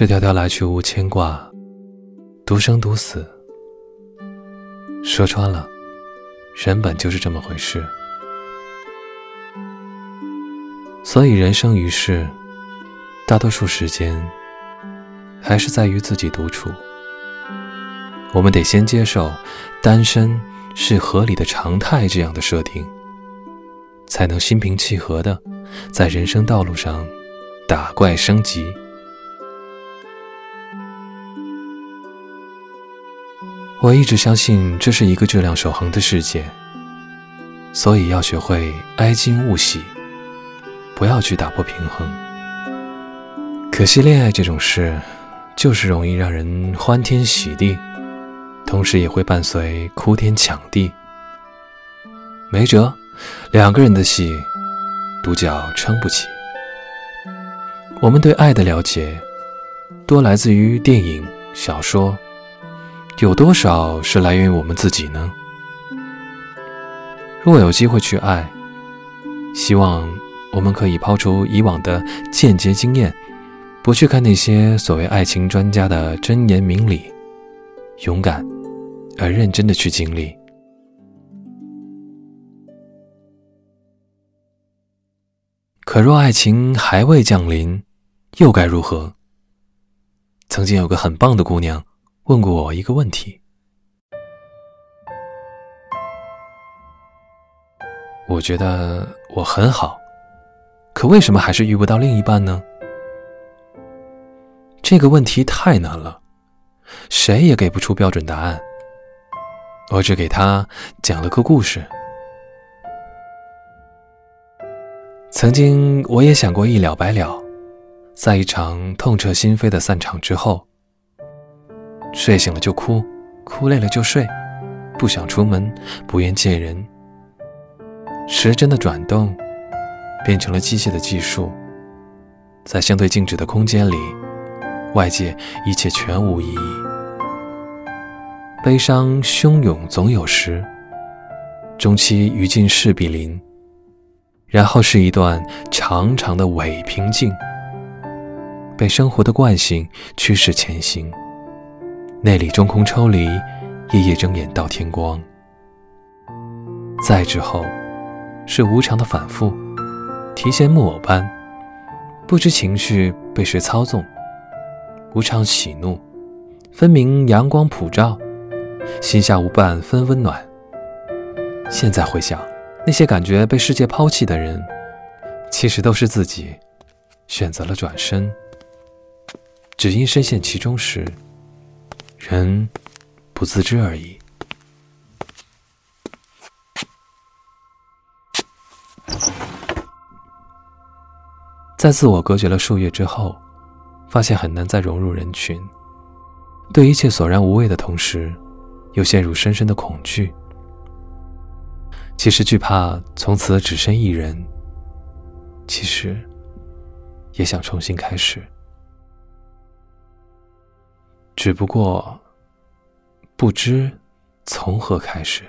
这条条来去无牵挂，独生独死。说穿了，人本就是这么回事。所以人生于世，大多数时间还是在于自己独处。我们得先接受单身是合理的常态这样的设定，才能心平气和的在人生道路上打怪升级。我一直相信这是一个质量守恒的世界，所以要学会哀矜勿喜，不要去打破平衡。可惜恋爱这种事，就是容易让人欢天喜地。同时也会伴随哭天抢地，没辙，两个人的戏，独角撑不起。我们对爱的了解，多来自于电影、小说，有多少是来源于我们自己呢？若有机会去爱，希望我们可以抛出以往的间接经验，不去看那些所谓爱情专家的真言明理，勇敢。而认真的去经历。可若爱情还未降临，又该如何？曾经有个很棒的姑娘问过我一个问题，我觉得我很好，可为什么还是遇不到另一半呢？这个问题太难了，谁也给不出标准答案。我只给他讲了个故事。曾经我也想过一了百了，在一场痛彻心扉的散场之后，睡醒了就哭，哭累了就睡，不想出门，不愿见人。时针的转动，变成了机械的计数，在相对静止的空间里，外界一切全无意义。悲伤汹涌总有时，终期于尽势必临。然后是一段长长的伪平静，被生活的惯性驱使前行。内里中空抽离，夜夜睁眼到天光。再之后，是无常的反复，提线木偶般，不知情绪被谁操纵，无常喜怒，分明阳光普照。心下无半分温暖。现在回想，那些感觉被世界抛弃的人，其实都是自己选择了转身，只因深陷其中时，人不自知而已。在自我隔绝了数月之后，发现很难再融入人群，对一切索然无味的同时。又陷入深深的恐惧。其实惧怕从此只身一人，其实也想重新开始，只不过不知从何开始。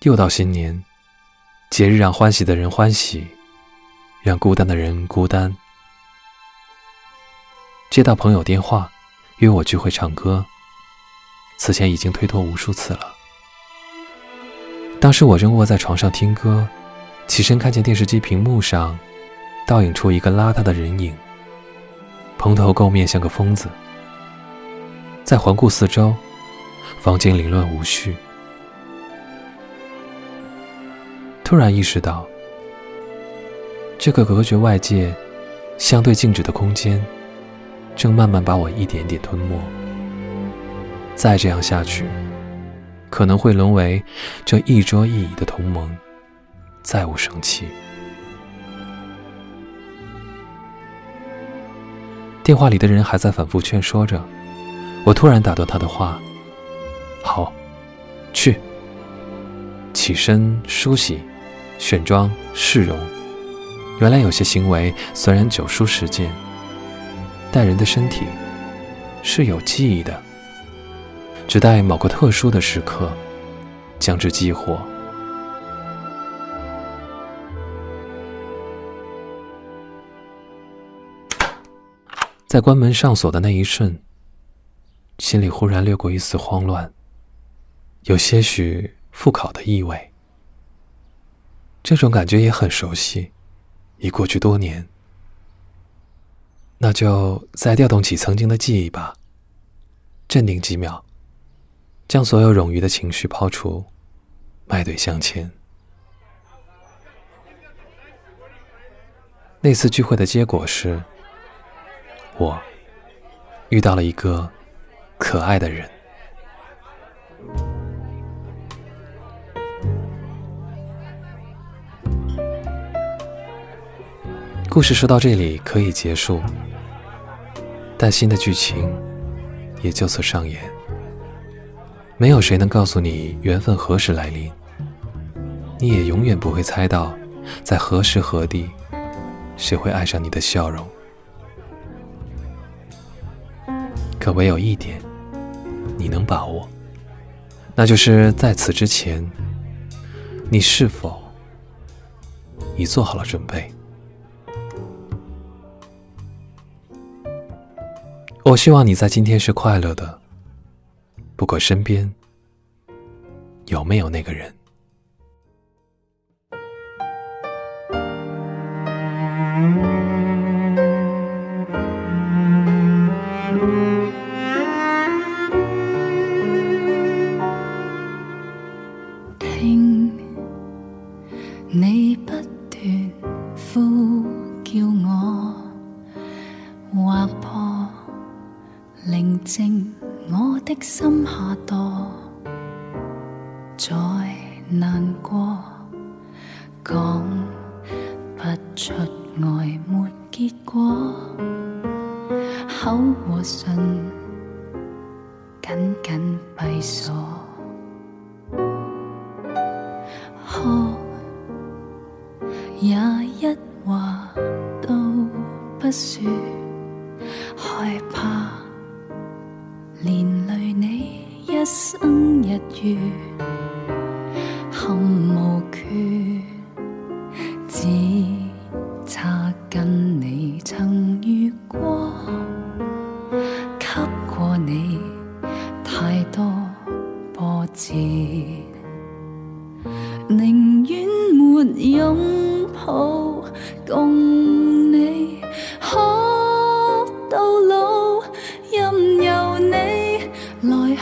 又到新年，节日让欢喜的人欢喜，让孤单的人孤单。接到朋友电话，约我聚会唱歌。此前已经推脱无数次了。当时我正卧在床上听歌，起身看见电视机屏幕上倒影出一个邋遢的人影，蓬头垢面像个疯子。再环顾四周，房间凌乱无序。突然意识到，这个隔绝外界、相对静止的空间。正慢慢把我一点点吞没。再这样下去，可能会沦为这一桌一椅的同盟，再无生气。电话里的人还在反复劝说着，我突然打断他的话：“好，去。”起身梳洗、选装、试容。原来有些行为虽然久疏实践。但人的身体是有记忆的，只待某个特殊的时刻将之激活。在关门上锁的那一瞬，心里忽然掠过一丝慌乱，有些许复考的意味。这种感觉也很熟悉，已过去多年。那就再调动起曾经的记忆吧，镇定几秒，将所有冗余的情绪抛除，迈腿向前。那次聚会的结果是，我遇到了一个可爱的人。故事说到这里可以结束，但新的剧情也就此上演。没有谁能告诉你缘分何时来临，你也永远不会猜到，在何时何地。谁会爱上你的笑容？可唯有一点，你能把握，那就是在此之前，你是否已做好了准备？我希望你在今天是快乐的，不管身边有没有那个人。静我的心下堕，再难过讲。不出爱没结果，口和唇紧紧闭锁，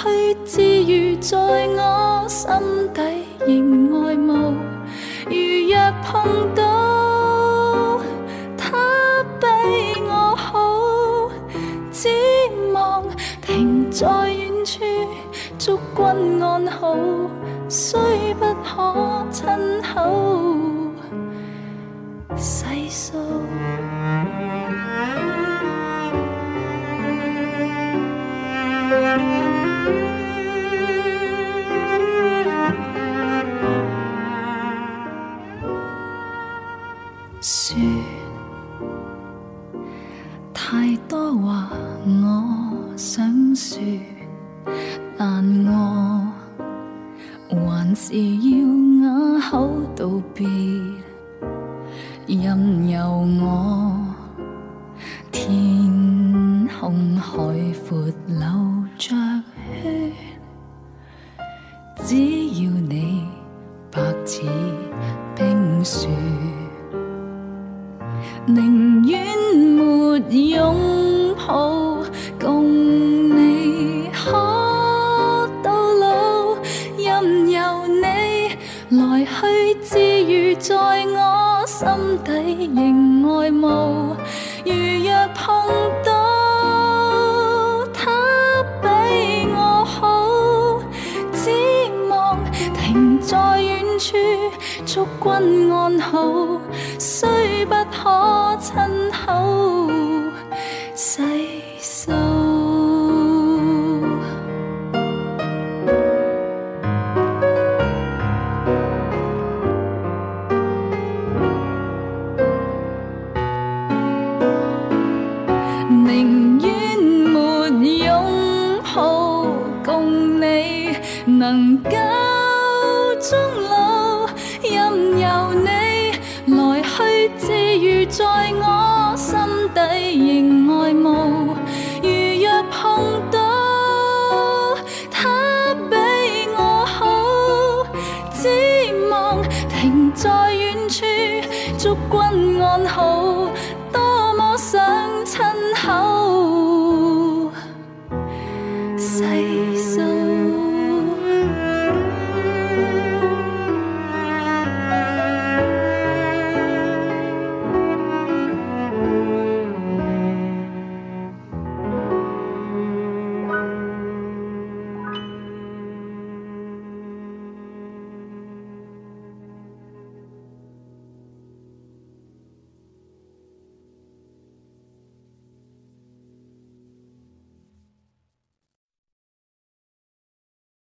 去自如，在我心底仍爱慕。如若碰到他比我好，只望停在远处，祝君安好。虽不可亲口细数，说太多话，我想说，但我。还是要哑口道别，任由我天空海阔流着血，来去自如在我心底仍爱慕，如若碰到他比我好，只望停在远处，祝君安好，虽不可亲能够终老任由你来去自如在我心底仍爱慕。如若碰到他比我好只望停在远处祝君安好多么想亲口。